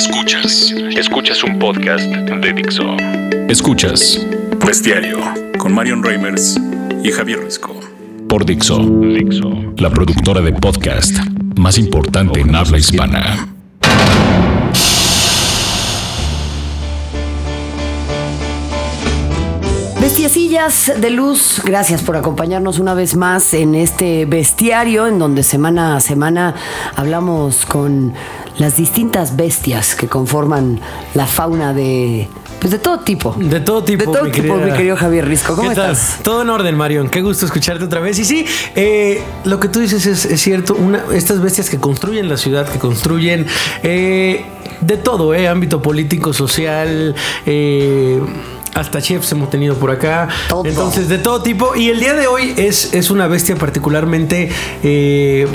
Escuchas. Escuchas un podcast de Dixo. Escuchas. Bestiario con Marion Reimers y Javier Risco. Por Dixo. Dixo. La productora de podcast más importante en habla hispana. Bestiacillas de luz, gracias por acompañarnos una vez más en este bestiario en donde semana a semana hablamos con las distintas bestias que conforman la fauna de pues de todo tipo. De todo tipo. De todo mi tipo, mi querido Javier Risco. ¿Cómo estás? Todo en orden, Marion. Qué gusto escucharte otra vez. Y sí, eh, lo que tú dices es, es cierto. Una, estas bestias que construyen la ciudad, que construyen eh, de todo, eh, ámbito político, social, eh, hasta chefs hemos tenido por acá. Todo. Entonces, de todo tipo. Y el día de hoy es, es una bestia particularmente. eh,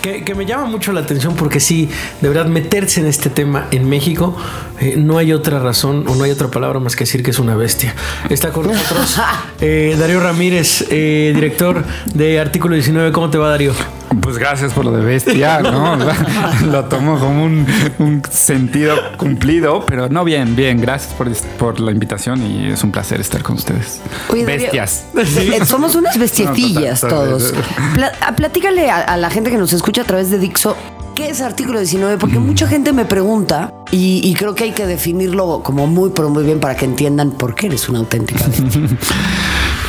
que, que me llama mucho la atención porque sí, de verdad, meterse en este tema en México, eh, no hay otra razón o no hay otra palabra más que decir que es una bestia. Está con nosotros eh, Darío Ramírez, eh, director de Artículo 19. ¿Cómo te va, Darío? Pues gracias por lo de bestia, ¿no? lo tomo como un, un sentido cumplido, pero no bien, bien. Gracias por, por la invitación y es un placer estar con ustedes. Oye, Bestias. eh, Somos unas bestiecillas No, todos. Pla- ah, platícale a, a la gente que nos escucha a través de Dixo. ¿Qué es artículo 19? Porque mucha gente me pregunta y, y creo que hay que definirlo como muy, pero muy bien para que entiendan por qué eres una auténtica. Eh,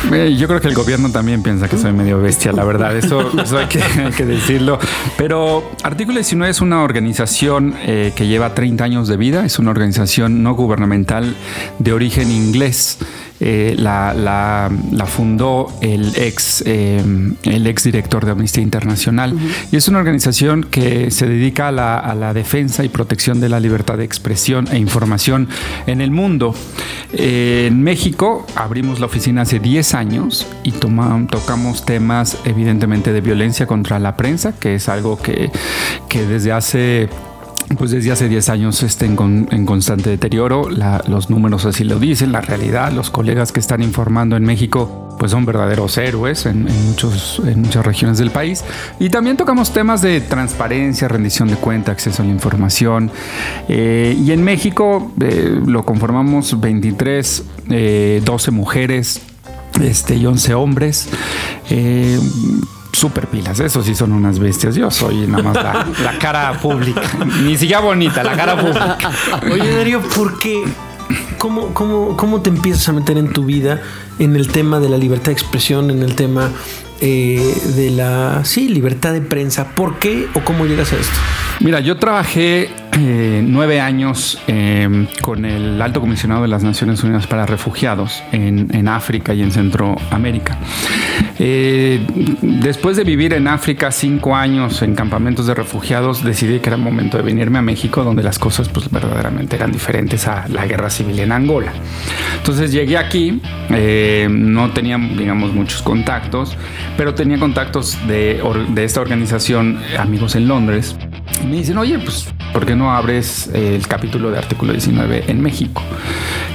Yo creo que el gobierno también piensa que soy medio bestia, la verdad, eso, eso hay, que, decirlo. Pero Artículo 19 es una organización eh, que lleva 30 años de vida, es una organización no gubernamental de origen inglés. Eh, la, la- la fundó el ex, eh, el ex director de Amnistía Internacional y es una organización que se dedica a la, a la defensa y protección de la libertad de expresión e información en el mundo. Eh, en México abrimos la oficina hace 10 años y toma- tocamos temas evidentemente de violencia contra la prensa, que es algo que, que desde hace pues desde hace 10 años está en, con- en constante deterioro, los números así lo dicen, la realidad, los colegas que están informando en México pues son verdaderos héroes en, muchas regiones del país. Y también tocamos temas de transparencia, rendición de cuenta, acceso a la información. Eh, y en México eh, lo conformamos 23, eh, 12 mujeres este, y 11 hombres. Super pilas, eso sí son unas bestias. Yo soy nada más la, la cara pública. Ni siquiera bonita, la cara pública. Oye, Darío, ¿por qué? ¿Cómo, cómo, ¿Cómo te empiezas a meter en tu vida en el tema de la libertad de expresión, en el tema eh, de la, sí, libertad de prensa? ¿Por qué o cómo llegas a esto? Mira, yo trabajé eh, nueve años eh, con el alto comisionado de las Naciones Unidas para Refugiados en, en África y en Centroamérica. Eh, después de vivir en África cinco años en campamentos de refugiados, decidí que era momento de venirme a México, donde las cosas pues verdaderamente eran diferentes a la guerra civil en Angola. Entonces llegué aquí, no tenía, digamos, muchos contactos, pero tenía contactos de, de esta organización, amigos en Londres. Me dicen, oye, pues, ¿por qué no abres el capítulo de artículo 19 en México?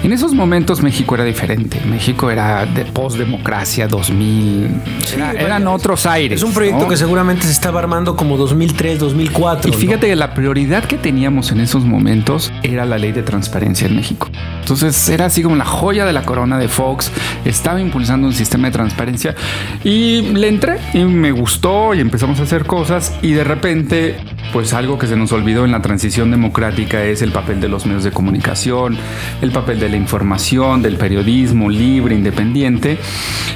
En esos momentos México era diferente. México era de postdemocracia 2000. Era- eran otros aires. Es un proyecto ¿no? que seguramente se estaba armando como 2003, 2004. Y ¿no? fíjate que la prioridad que teníamos en esos momentos era la ley de transparencia en México. Entonces era así como la joya de la corona de Fox. Estaba impulsando un sistema de transparencia y le entré y me gustó y empezamos a hacer cosas y de repente pues algo que se nos olvidó en la transición democrática es el papel de los medios de comunicación, el papel de la información, del periodismo libre, independiente.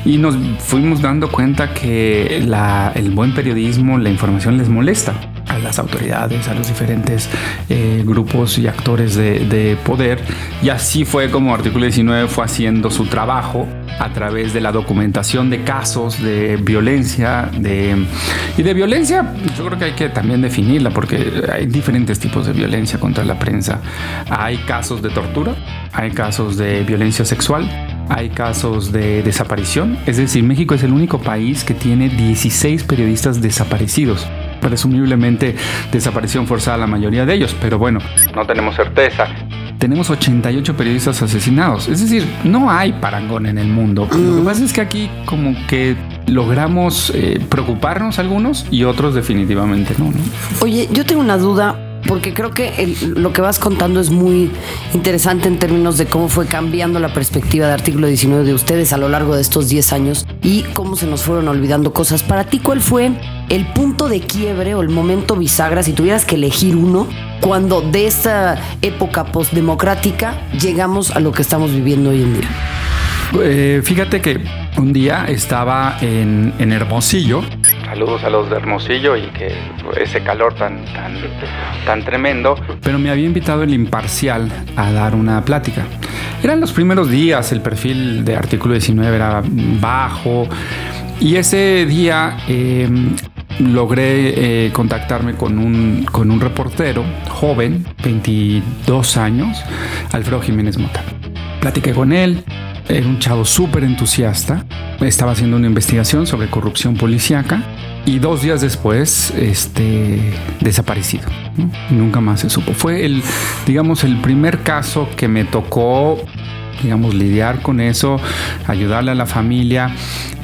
Y nos fuimos dando cuenta que la- el buen periodismo, la información les molesta las autoridades, a los diferentes eh, grupos y actores de, de poder. Y así fue como Artículo 19 fue haciendo su trabajo a través de la documentación de casos de violencia. De, y de violencia, yo creo que hay que también definirla porque hay diferentes tipos de violencia contra la prensa. Hay casos de tortura, hay casos de violencia sexual, hay casos de desaparición. Es decir, México es el único país que tiene 16 periodistas desaparecidos. Presumiblemente desaparición forzada la mayoría de ellos, pero bueno, no tenemos certeza. Tenemos 88 periodistas asesinados. Es decir, no hay parangón en el mundo. Lo que pasa es que aquí como que logramos eh, preocuparnos algunos y otros definitivamente no, ¿no? Oye, yo tengo una duda porque creo que lo que vas contando es muy interesante en términos de cómo fue cambiando la perspectiva de artículo 19 de ustedes a lo largo de estos 10 años y cómo se nos fueron olvidando cosas. Para ti, ¿cuál fue el punto de quiebre o el momento bisagra, si tuvieras que elegir uno, cuando de esta época postdemocrática llegamos a lo que estamos viviendo hoy en día? Eh, fíjate que un día estaba en, Hermosillo. Saludos a los de Hermosillo y que ese calor tan, tan, tan tremendo. Pero me había invitado el imparcial a dar una plática. Eran los primeros días, el perfil de artículo 19 era bajo. Y ese día em, logré eh, contactarme con un, con un reportero joven, 22 años, Alfredo Jiménez Mota. Platiqué con él, era un chavo súper entusiasta. Estaba haciendo una investigación sobre corrupción policíaca y dos días después, este, desaparecido. Nunca más se supo. Fue el, digamos, el primer caso que me tocó digamos, lidiar con eso, ayudarle a la familia.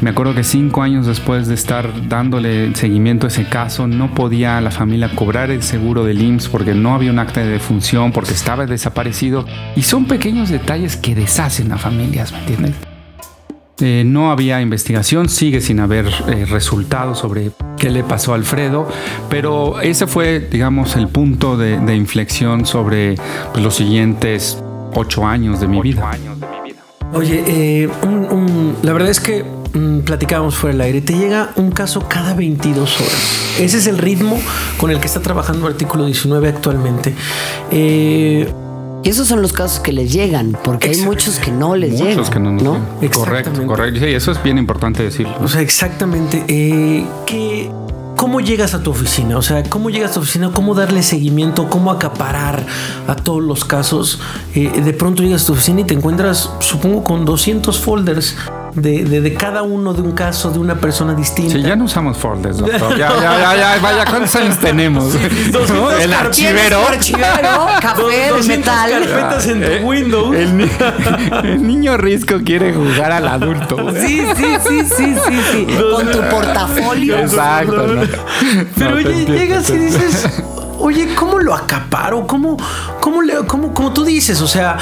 Me acuerdo que cinco años después de estar dándole seguimiento a ese caso, no podía la familia cobrar el seguro del IMSS porque no había un acta de defunción, porque estaba desaparecido. Y son pequeños detalles que deshacen a familias, ¿me entiendes? Eh, no había investigación, sigue sin haber eh, resultados sobre qué le pasó a Alfredo, pero ese fue, digamos, el punto de, inflexión sobre pues, los siguientes ocho años de mi vida. Oye, eh, la verdad es que mm, platicábamos fuera del aire, te llega un caso cada 22 horas. Ese es el ritmo con el que está trabajando el artículo 19 actualmente. Eh, y esos son los casos que les llegan, porque hay muchos que no les llegan. Muchos que no, ¿no? Correcto, correcto. Sí, eso es bien importante decirlo. O sea, exactamente. Eh, ¿qué, ¿Cómo llegas a tu oficina? O sea, ¿cómo llegas a tu oficina? ¿Cómo darle seguimiento? ¿Cómo acaparar a todos los casos? Eh, de pronto llegas a tu oficina y te encuentras, supongo, con 200 folders de, de, cada uno de un caso de una persona distinta. Sí, ya no usamos folders, doctor. Ya, ya, ya, vaya, ¿cuántos años tenemos? El archivero. archivero, café de metal. carpetas en tu eh, Windows. El, niño risco quiere jugar al adulto. Sí, sí, sí, sí, sí, sí. Con tu portafolio. Exacto. Pero oye, llegas y dices, oye, ¿cómo lo acaparo? ¿Cómo, cómo, le, cómo, como tú dices? O sea,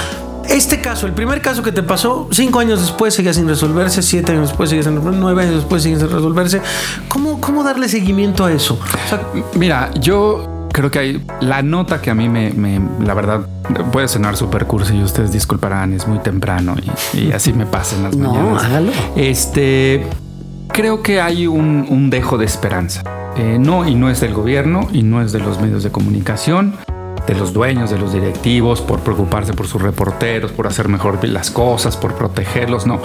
este caso, el primer caso que te pasó, cinco años después seguía sin resolverse, siete años después seguía sin resolverse, nueve años después sigue sin resolverse. ¿Cómo, cómo darle seguimiento a eso? mira, yo creo que hay la nota que a mí me, la verdad, puede sonar súper cursi y ustedes disculparán, es muy temprano y, así me pasan las no, mañanas. Hágalo. Este, creo que hay un, dejo de esperanza. Eh, no, y no es del gobierno y no es de los medios de comunicación de los dueños, de los directivos, por preocuparse por sus reporteros, por hacer mejor las cosas, por protegerlos, no.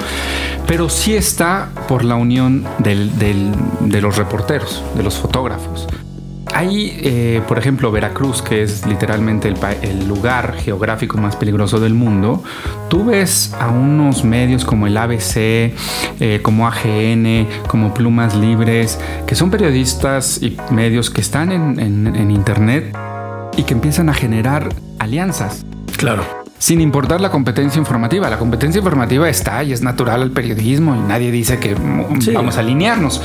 Pero sí está por la unión de los reporteros, de los fotógrafos. Hay, eh, por ejemplo, Veracruz, que es literalmente el, lugar geográfico más peligroso del mundo. Tú ves a unos medios como el ABC, eh, como AGN, como Plumas Libres, que son periodistas y medios que están en Internet y que empiezan a generar alianzas. Claro. Sin importar la competencia informativa. La competencia informativa está y es natural al periodismo y nadie dice que mm, vamos a alinearnos.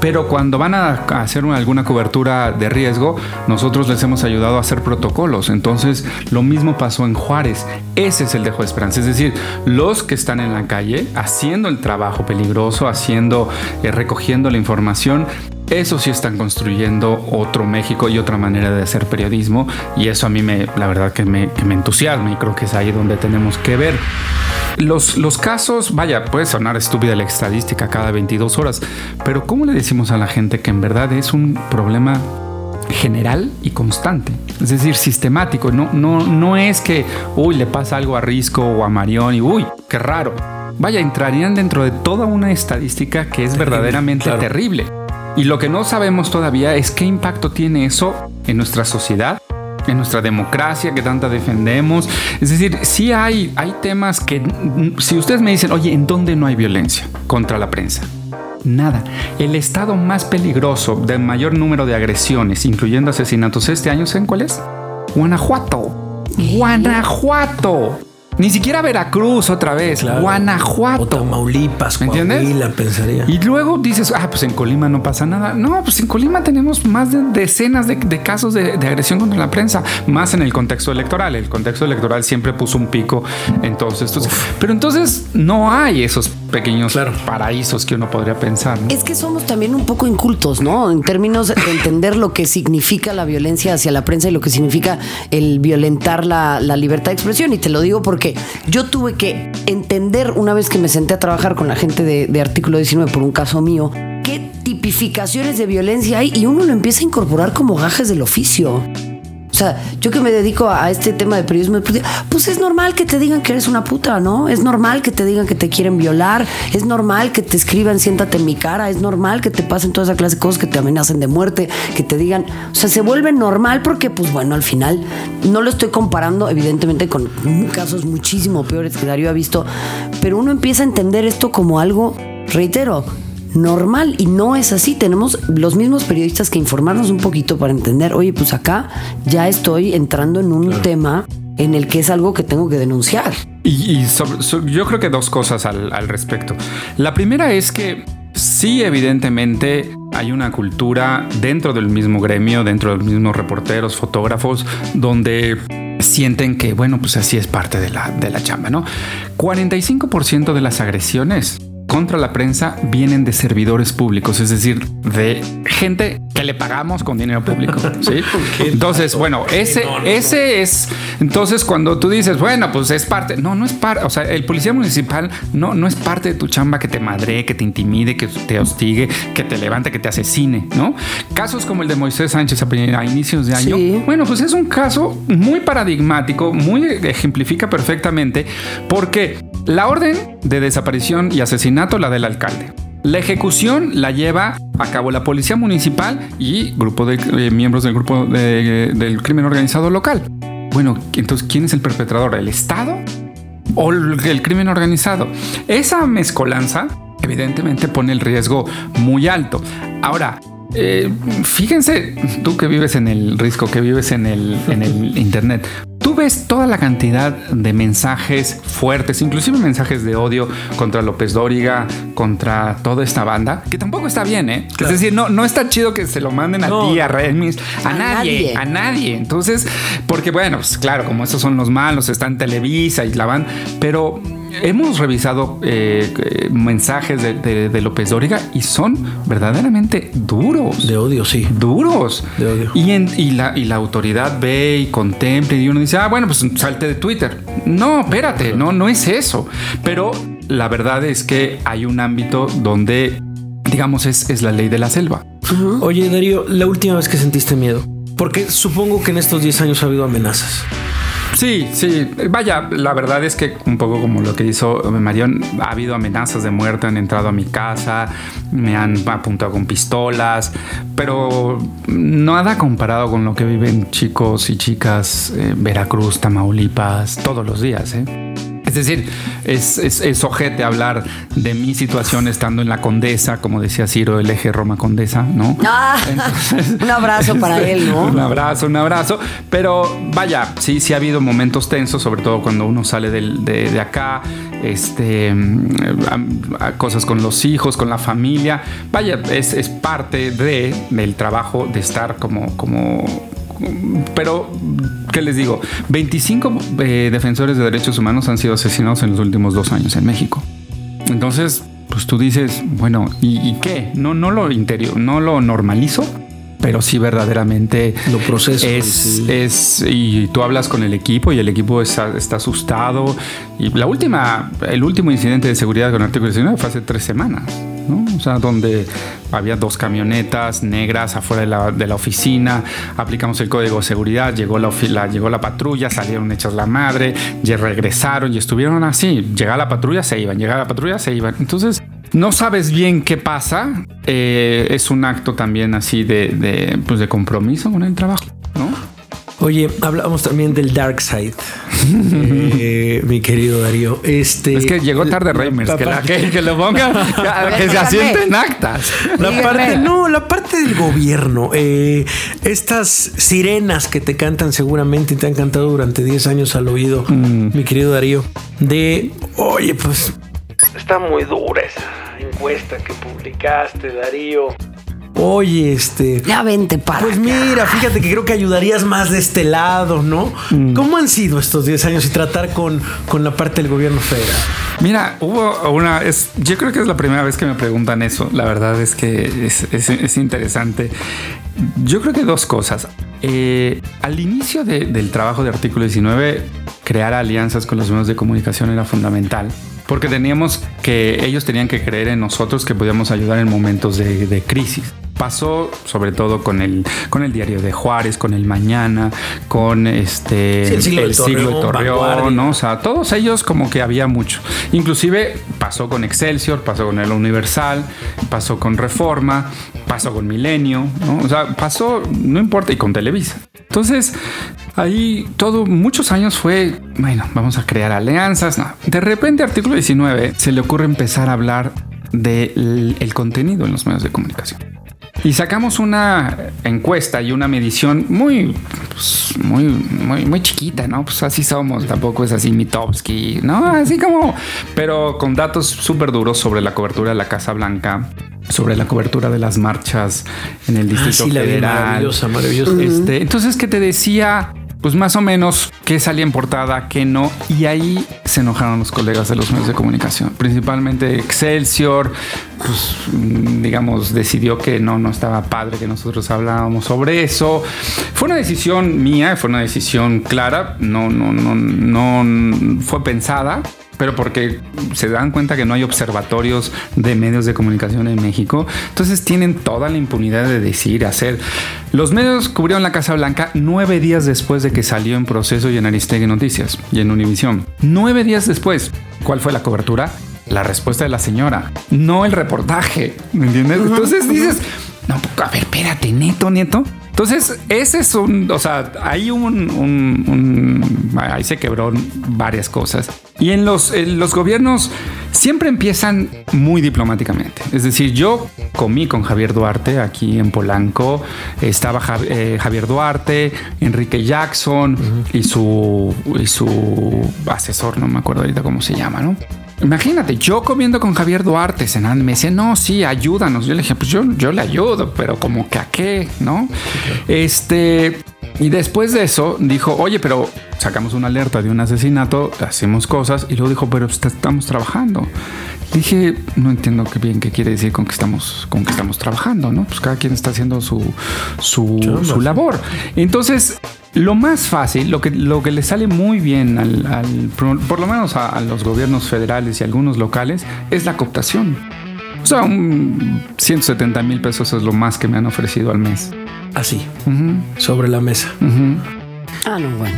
Pero cuando van a hacer alguna cobertura de riesgo, nosotros les hemos ayudado a hacer protocolos. Entonces, lo mismo pasó en Juárez. Ese es el dejo de esperanza. Es decir, los que están en la calle haciendo el trabajo peligroso, haciendo, eh, recogiendo la información, eso sí están construyendo otro México y otra manera de hacer periodismo y eso a mí me, la verdad que me, que me entusiasma y creo que es ahí donde tenemos que ver. Los, los casos, vaya, puede sonar estúpida la estadística cada 22 horas, pero ¿cómo le decimos a la gente que en verdad es un problema general y constante, es decir, sistemático. No, no, no es que, uy, le pasa algo a Risco o a Marión y, uy, qué raro. Vaya, entrarían dentro de toda una estadística que es verdaderamente terrible. Y lo que no sabemos todavía es qué impacto tiene eso en nuestra sociedad, en nuestra democracia que tanta defendemos. Es decir, sí hay, hay temas que, si ustedes me dicen, oye, ¿en dónde no hay violencia contra la prensa? Nada. El estado más peligroso de mayor número de agresiones, incluyendo asesinatos este año, ¿saben cuál es? Guanajuato. Guanajuato. Ni siquiera Veracruz otra vez, Guanajuato. O Tamaulipas, ¿me entiendes? pensaría. Y luego dices, ah, pues en Colima no pasa nada. No, pues en Colima tenemos más de decenas de, casos de, agresión contra la prensa, más en el contexto electoral. El contexto electoral siempre puso un pico en todos estos. Pero entonces no hay esos pequeños paraísos que uno podría pensar. Es que somos también un poco incultos, ¿no? En términos de entender lo que significa la violencia hacia la prensa y lo que significa el violentar la, la libertad de expresión. Y te lo digo porque yo tuve que entender una vez que me senté a trabajar con la gente de, de Artículo 19 por un caso mío, qué tipificaciones de violencia hay y uno lo empieza a incorporar como gajes del oficio. O sea, yo que me dedico a este tema de periodismo, pues es normal que te digan que eres una puta, ¿no? Es normal que te digan que te quieren violar, es normal que te escriban siéntate en mi cara, es normal que te pasen toda esa clase de cosas que te amenacen de muerte, que te digan, o sea, se vuelve normal porque, pues bueno, al final no lo estoy comparando, evidentemente, con casos muchísimo peores que Darío ha visto, pero uno empieza a entender esto como algo, reitero, normal y no es así. Tenemos los mismos periodistas que informarnos un poquito para entender, oye, pues acá ya estoy entrando en un tema en el que es algo que tengo que denunciar. Y, yo creo que dos cosas al, al respecto. La primera es que sí, evidentemente hay una cultura dentro del mismo gremio, dentro de los mismos reporteros, fotógrafos, donde sienten que, bueno, pues así es parte de la, de la chamba, ¿no? 45% de las agresiones contra la prensa vienen de servidores públicos, es decir, de gente que le pagamos con dinero público. ¿sí? Entonces, bueno, ese, ese es. Entonces, cuando tú dices, bueno, pues es parte. No, no es parte. O sea, el policía municipal no, no es parte de tu chamba que te madre, que te intimide, que te hostigue, que te levante, que te asesine, ¿no? Casos como el de Moisés Sánchez a inicios de año. Bueno, pues es un caso muy paradigmático, muy ejemplifica perfectamente, porque la orden de desaparición y asesinato la del alcalde. La ejecución la lleva a cabo la policía municipal y grupo de eh, miembros del grupo del crimen organizado local. Bueno, entonces, ¿quién es el perpetrador? ¿El Estado o el crimen organizado? Esa mezcolanza evidentemente pone el riesgo muy alto. Ahora, eh, fíjense, tú que vives en el risco, que vives en el, en el Internet, tú ves toda la cantidad de mensajes fuertes, inclusive mensajes de odio contra López Dóriga, contra toda esta banda, que tampoco está bien, ¿eh? Es decir, no, no está chido que se lo manden a ti, a Remis, a, nadie, a nadie. Entonces, porque bueno, pues claro, como estos son los malos, están en Televisa y la van, pero hemos revisado eh, mensajes de, López Dóriga y son verdaderamente duros. De odio, sí. Duros. De odio. Y, y, la, y la autoridad ve y contempla y uno dice, ah, bueno, pues salte de Twitter. No, espérate, no, no es eso. Pero la verdad es que hay un ámbito donde, digamos, es, es la ley de la selva. Oye, Darío, la última vez que sentiste miedo. Porque supongo que en estos 10 años ha habido amenazas. Sí, sí. Vaya, la verdad es que un poco como lo que hizo Marión, ha habido amenazas de muerte, han entrado a mi casa, me han apuntado con pistolas, pero nada comparado con lo que viven chicos y chicas en Veracruz, Tamaulipas, todos los días. ¿eh? Es decir, es, es, ojete hablar de mi situación estando en la Condesa, como decía Ciro, el eje Roma Condesa, ¿no? Ah, un abrazo para él, ¿no? Un abrazo, un abrazo. Pero vaya, sí, sí ha habido momentos tensos, sobre todo cuando uno sale de, acá, este, cosas con los hijos, con la familia. Vaya, es, es parte de, del trabajo de estar como, como pero, ¿qué les digo? 25 eh, defensores de derechos humanos han sido asesinados en los últimos dos años en México. Entonces, pues tú dices, bueno, ¿y, qué? No, no lo interior, no lo normalizo, pero sí verdaderamente lo proceso es, es y tú hablas con el equipo y el equipo está, está, asustado y la última el último incidente de seguridad con artículo 19 fue hace tres semanas o sea, donde había dos camionetas negras afuera de la, oficina, aplicamos el código de seguridad, llegó la, llegó la patrulla, salieron hechas la madre, y regresaron y estuvieron así. Llegaba la patrulla, se iban, llegaba la patrulla, se iban. Entonces, no sabes bien qué pasa. Eh, es un acto también así de, de, pues de compromiso con el trabajo, ¿no? Oye, hablamos también del Dark Side, eh, mi querido Darío. Este, es que llegó tarde Reimers, que, la, que, lo ponga, que se asienten actas. La parte, no, la parte del gobierno. Eh, estas sirenas que te cantan seguramente y te han cantado durante 10 años al oído, mm. mi querido Darío, de, oye, pues está muy dura esa encuesta que publicaste, Darío. Oye, este. Ya vente para. Pues mira, fíjate que creo que ayudarías más de este lado, ¿no? Mm. ¿Cómo han sido estos 10 años y tratar con, con la parte del gobierno federal? Mira, hubo una. Es, yo creo que es la primera vez que me preguntan eso. La verdad es que es, es, interesante. Yo creo que dos cosas. Eh, al inicio del trabajo de artículo 19, crear alianzas con los medios de comunicación era fundamental porque teníamos que ellos tenían que creer en nosotros que podíamos ayudar en momentos de, de crisis pasó sobre todo con el, con el diario de Juárez, con el Mañana, con este el siglo, de Torreón, ¿no? O sea, todos ellos como que había mucho. Inclusive pasó con Excelsior, pasó con el Universal, pasó con Reforma, pasó con Milenio, ¿no? O sea, pasó, no importa, y con Televisa. Entonces, ahí todo, muchos años fue, bueno, vamos a crear alianzas. No. De repente, artículo 19, se le ocurre empezar a hablar del contenido en los medios de comunicación. Y sacamos una encuesta y una medición muy, pues, muy, muy, muy chiquita, ¿no? Pues así somos, tampoco es así Mitowski, ¿no? Así como, pero con datos súper duros sobre la cobertura de la Casa Blanca, sobre la cobertura de las marchas en el ah, Distrito ah, sí, Federal. maravillosa, maravillosa. Este, entonces, ¿qué te decía? Pues más o menos qué salía en portada, qué no. Y ahí se enojaron los colegas de los medios de comunicación, principalmente Excelsior, pues digamos, decidió que no, no estaba padre que nosotros hablábamos sobre eso. Fue una decisión mía, fue una decisión clara, no, no, no, no fue pensada pero porque se dan cuenta que no hay observatorios de medios de comunicación en México, entonces tienen toda la impunidad de decir, hacer. Los medios cubrieron la Casa Blanca nueve días después de que salió en proceso y en Aristegui Noticias y en Univisión. Nueve días después. ¿Cuál fue la cobertura? La respuesta de la señora, no el reportaje, ¿me entiendes? Entonces dices, no, a ver, espérate, neto, neto. Entonces, ese es un, o sea, hay un, un, ahí se quebró varias cosas. Y en los, los gobiernos siempre empiezan muy diplomáticamente. Es decir, yo comí con Javier Duarte aquí en Polanco, estaba eh, Javier Duarte, Enrique Jackson y, su, y su asesor, no me acuerdo ahorita cómo se llama, ¿no? Imagínate, yo comiendo con Javier Duarte cenando, me decía, no, sí, ayúdanos. Yo le dije, pues yo, yo le ayudo, pero como que a qué, ¿no? Este, y después de eso dijo, oye, pero sacamos una alerta de un asesinato, hacemos cosas, y luego dijo, pero estamos trabajando. Dije, no entiendo qué bien qué quiere decir con que estamos, con que estamos trabajando, ¿no? Pues cada quien está haciendo su, su, su labor. Entonces, lo más fácil, lo que, lo que le sale muy bien al, por, lo menos a, los gobiernos federales y algunos locales, es la cooptación. O sea, 170 mil pesos es lo más que me han ofrecido al mes. Así, sobre la mesa. Ah, no, bueno.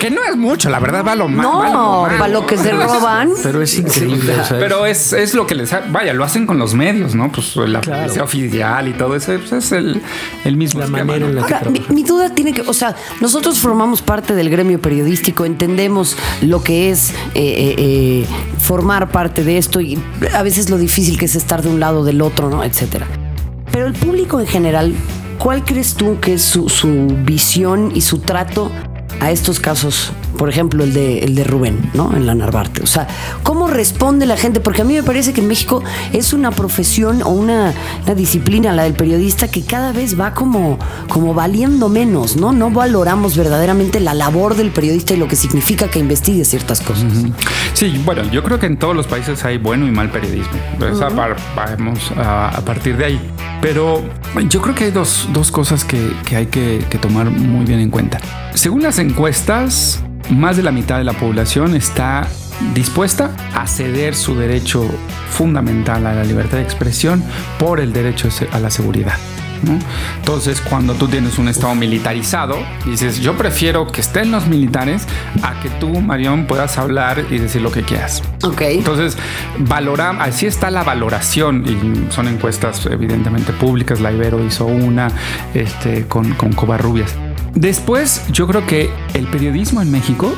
Que no es mucho, la verdad, va lo más. No, para lo que se roban. Pero es increíble. pero es, es, lo que les. Vaya, lo hacen con los medios, ¿no? Pues la claro. oficial y todo eso pues, es el, el mismo. La manera en la Ahora, mi, duda tiene que. O sea, nosotros formamos parte del gremio periodístico, entendemos lo que es eh, eh, eh, formar parte de esto y a veces lo difícil que es estar de un lado del otro, ¿no? Etcétera. Pero el público en general, ¿cuál crees tú que es su, su visión y su trato a estos casos, por ejemplo, el de, el de Rubén, ¿no? En la Narvarte. O sea, ¿cómo responde la gente? Porque a mí me parece que en México es una profesión o una, disciplina, la del periodista, que cada vez va como, como valiendo menos, ¿no? No valoramos verdaderamente la labor del periodista y lo que significa que investigue ciertas cosas. Sí, bueno, yo creo que en todos los países hay bueno y mal periodismo. vamos a, partir de ahí. Pero yo creo que hay dos, cosas que, hay que, que tomar muy bien en cuenta. Según las encuestas, más de la mitad de la población está dispuesta a ceder su derecho fundamental a la libertad de expresión por el derecho a la seguridad. Entonces, cuando tú tienes un Estado militarizado, dices, yo prefiero que estén los militares a que tú, Marión, puedas hablar y decir lo que quieras. Ok. Entonces, valora, así está la valoración, y son encuestas evidentemente públicas, la Ibero hizo una este, con, con Covarrubias Después, yo creo que el periodismo en México,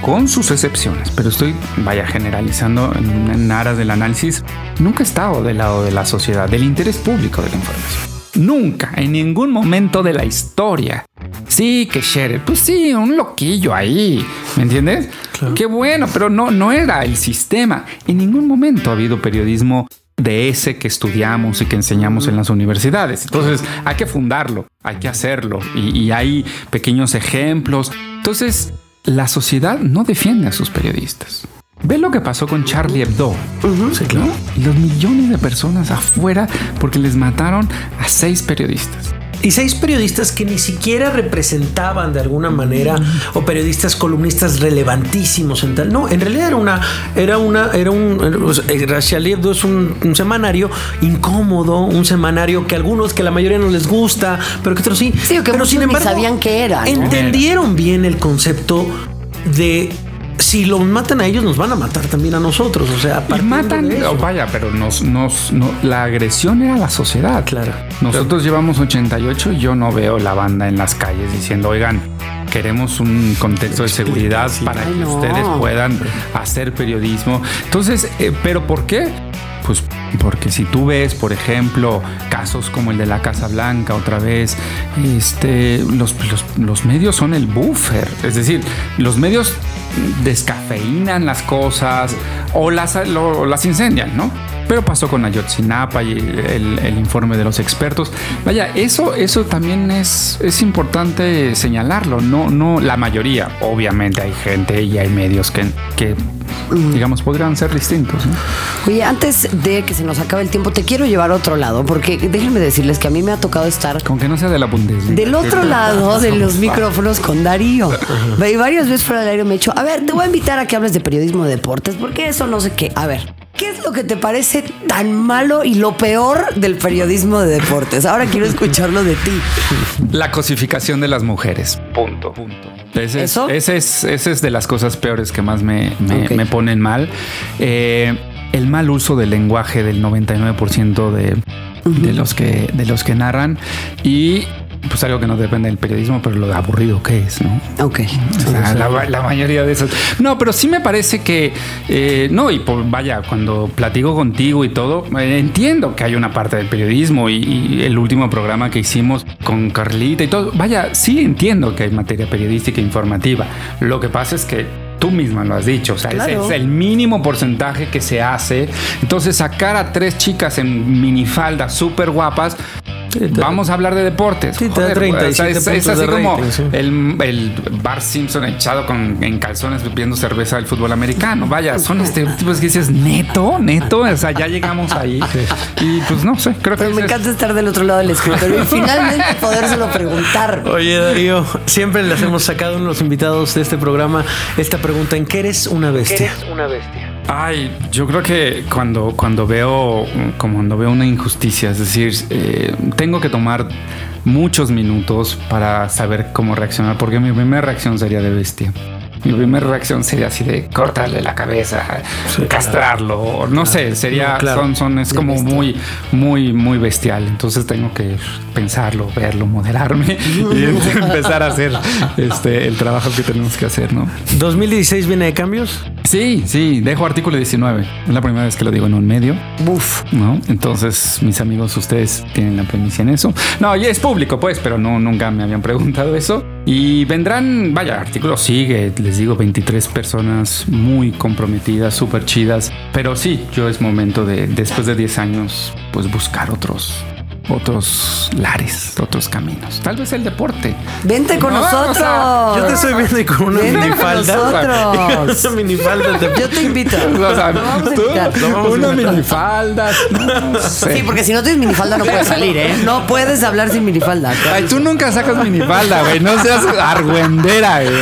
con sus excepciones, pero estoy, vaya, generalizando en, en aras del análisis, nunca ha estado del lado de la sociedad, del interés público de la información. Nunca, en ningún momento de la historia. Sí, que Scherer, pues sí, un loquillo ahí, ¿me entiendes? Qué bueno, pero no, no era el sistema. En ningún momento ha habido periodismo de ese que estudiamos y que enseñamos en las universidades. Entonces hay que fundarlo, hay que hacerlo y, y hay pequeños ejemplos. Entonces la sociedad no defiende a sus periodistas. Ve lo que pasó con Charlie Hebdo. Sí, claro. ¿no? Los millones de personas afuera porque les mataron a seis periodistas. Y seis periodistas que ni siquiera representaban de alguna manera o periodistas columnistas relevantísimos en tal. No, en realidad era una, era una, era un, Charlie Hebdo es un, un semanario incómodo, un semanario que algunos, que la mayoría no les gusta, pero que otros sí. Que pero muchos ni sabían qué era, ¿no? Entendieron bien el concepto de si los matan a ellos, nos van a matar también a nosotros. O sea, Y matan, de eso. oh, vaya, pero nos, nos, no- la agresión era la sociedad. Claro. Nosotros llevamos 88 y yo no veo la banda en las calles diciendo, oigan, queremos un contexto de seguridad para Ay, que no. ustedes puedan hacer periodismo. Entonces, eh, ¿pero por qué? Pues porque si tú ves, por ejemplo, casos como el de la Casa Blanca otra vez, este, los, medios son el buffer. Es decir, los medios descafeinan las cosas o las, las incendian, ¿no? Pero pasó con Ayotzinapa y el, el informe de los expertos. Vaya, eso, eso también es, es importante señalarlo. No, no la mayoría. Obviamente hay gente y hay medios que, que digamos, podrían ser distintos. ¿no? Oye, antes de que se nos acabe el tiempo, te quiero llevar a otro lado, porque déjenme decirles que a mí me ha tocado estar Con que no sea de la Bundesliga. del otro lado de los micrófonos con Darío. Y varias veces fuera del aire me he dicho, a ver, te voy a invitar a que hables de periodismo de deportes, porque eso no sé qué. A ver, ¿qué es lo que te parece tan malo y lo peor del periodismo de deportes? Ahora quiero escucharlo de ti. La cosificación de las mujeres. Punto. Ese, ¿Eso? Es, ese, es, ese es de las cosas peores que más me, me ponen mal. Eh, el mal uso del lenguaje del 99% de, de, los que, de los que narran y pues algo que no depende del periodismo, pero lo aburrido que es, ¿no? Ok. O sea, la, la mayoría de esas. No, pero sí me parece que. eh, no, y por, vaya, cuando platico contigo y todo, eh, entiendo que hay una parte del periodismo y, y el último programa que hicimos con Carlita y todo. Vaya, sí entiendo que hay materia periodística e informativa. Lo que pasa es que. Tú misma lo has dicho, o sea, Claro. es el mínimo porcentaje que se hace. Entonces, sacar a tres chicas en minifalda súper guapas, vamos a hablar de deportes. Sí, Joder, 37 es, así de como rating, sí. el, el Bart Simpson echado con, en calzones bebiendo cerveza del fútbol americano. Vaya, son estereotipos que dices, neto, neto. O sea, ya llegamos ahí. Y pues no sé, creo que Pero me ese es- encanta estar del otro lado del escritorio y finalmente podérselo preguntar. Oye, Darío, siempre les hemos sacado a uno de los invitados de este programa esta pregunta: ¿en qué eres una bestia? una bestia? Ay, yo creo que cuando, cuando veo como cuando veo una injusticia, es decir, eh, tengo que tomar muchos minutos para saber cómo reaccionar, porque mi primera reacción sería de bestia. Mi primera reacción sería así de cortarle la cabeza, castrarlo, o no sé, sería, No, claro. son, son, es De como bestia. muy, muy, muy bestial. Entonces tengo que pensarlo, verlo, moderarme y empezar a hacer este, el trabajo que tenemos que hacer, ¿no? ¿2016 viene de cambios? Sí, sí, dejo artículo 19. Es la primera vez que lo digo en un medio, Buf. ¿no? Entonces, mis amigos, ustedes tienen la premisa en eso. No, ya es público, pues, pero no, nunca me habían preguntado eso. Y vendrán, vaya, artículo sigue, les digo, 23 personas muy comprometidas, súper chidas. Pero sí, yo es momento de, después de 10 años, pues buscar otros, otros lares, otros caminos. Tal vez el deporte. Vente con No, o sea, nosotros. Yo te estoy viendo y con una Vente con minifalda. nosotros. Una minifalda. te- Yo te invito. O sea, Lo vamos a tú, invitar. Una minifalda, no sé. Sí, porque si no tienes minifalda no puedes salir, ¿eh? No puedes hablar sin minifalda. Ay, tú nunca sacas minifalda, güey. No seas argüendera, güey.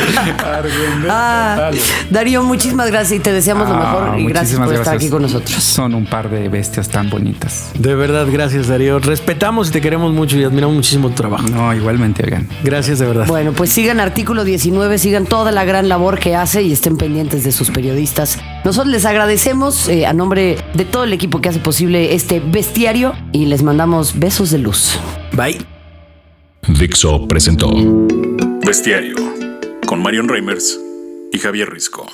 Ah, Darío, muchísimas gracias y te deseamos lo mejor y gracias por estar aquí con nosotros. Son un par de bestias tan bonitas. De verdad, gracias, Darío. Respetamos y te queremos mucho y admiramos muchísimo tu trabajo. No, igualmente, oigan. Gracias, de verdad. Bueno, pues sigan artículo 19, sigan toda la gran labor que hace y estén pendientes de sus periodistas. Nosotros les agradecemos eh, a nombre de todo el equipo que hace posible este bestiario y les mandamos besos de luz. Bye. Dixo presentó Bestiario con Marion Reimers y Javier Risco.